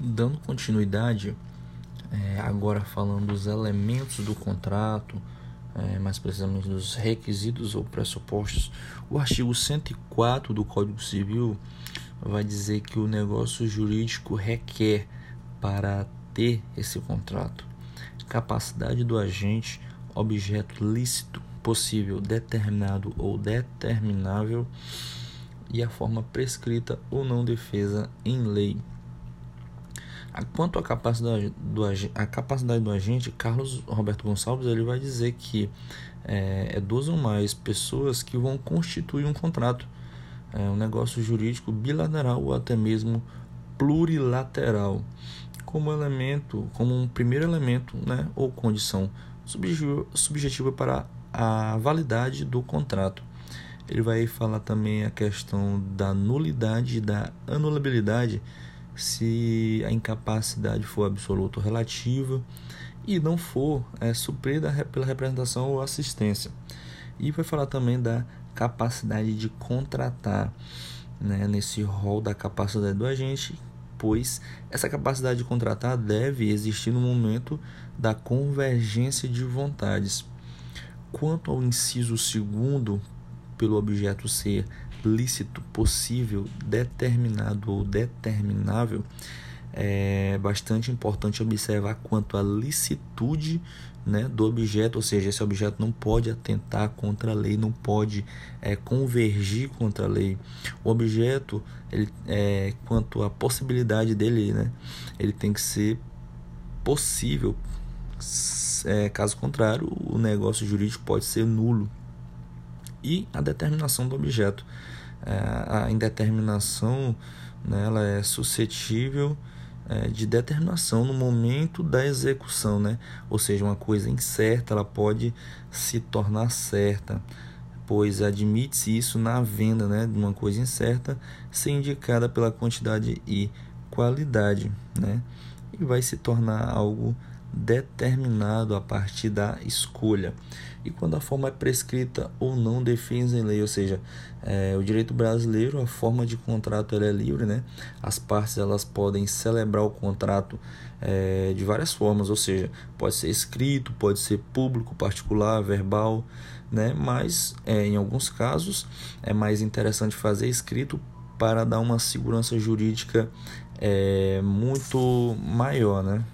Dando continuidade, é, agora falando dos elementos do contrato, é, mais precisamente dos requisitos ou pressupostos, o artigo 104 do Código Civil vai dizer que o negócio jurídico requer para ter esse contrato capacidade do agente, objeto lícito, possível, determinado ou determinável e a forma prescrita ou não defesa em lei. Quanto à capacidade do, a capacidade do agente, Carlos Roberto Gonçalves ele vai dizer que é, é duas ou mais pessoas que vão constituir um contrato, é, um negócio jurídico bilateral ou até mesmo plurilateral, como elemento, como um primeiro elemento, né, ou condição subjetiva para a validade do contrato. Ele vai falar também a questão da nulidade e da anulabilidade se a incapacidade for absoluta ou relativa e não for é, suprida pela representação ou assistência. E vai falar também da capacidade de contratar, né, nesse rol da capacidade do agente, pois essa capacidade de contratar deve existir no momento da convergência de vontades. Quanto ao inciso segundo, pelo objeto ser lícito, possível, determinado ou determinável, é bastante importante observar quanto à licitude né, do objeto, ou seja, esse objeto não pode atentar contra a lei, não pode é, convergir contra a lei. O objeto, ele, é, quanto à possibilidade dele, né, ele tem que ser possível. É, caso contrário, o negócio jurídico pode ser nulo. E a determinação do objeto. É, a indeterminação né, ela é suscetível é, de determinação no momento da execução, né? Ou seja, uma coisa incerta ela pode se tornar certa, pois admite-se isso na venda, né, de uma coisa incerta, ser indicada pela quantidade e qualidade, né? E vai se tornar algo determinado a partir da escolha. E quando a forma é prescrita ou não defesa em lei, ou seja, é, o direito brasileiro, a forma de contrato é livre, né? As partes elas podem celebrar o contrato é, de várias formas, ou seja, pode ser escrito, pode ser público, particular, verbal, né? Mas é, em alguns casos é mais interessante fazer escrito para dar uma segurança jurídica é, muito maior, né?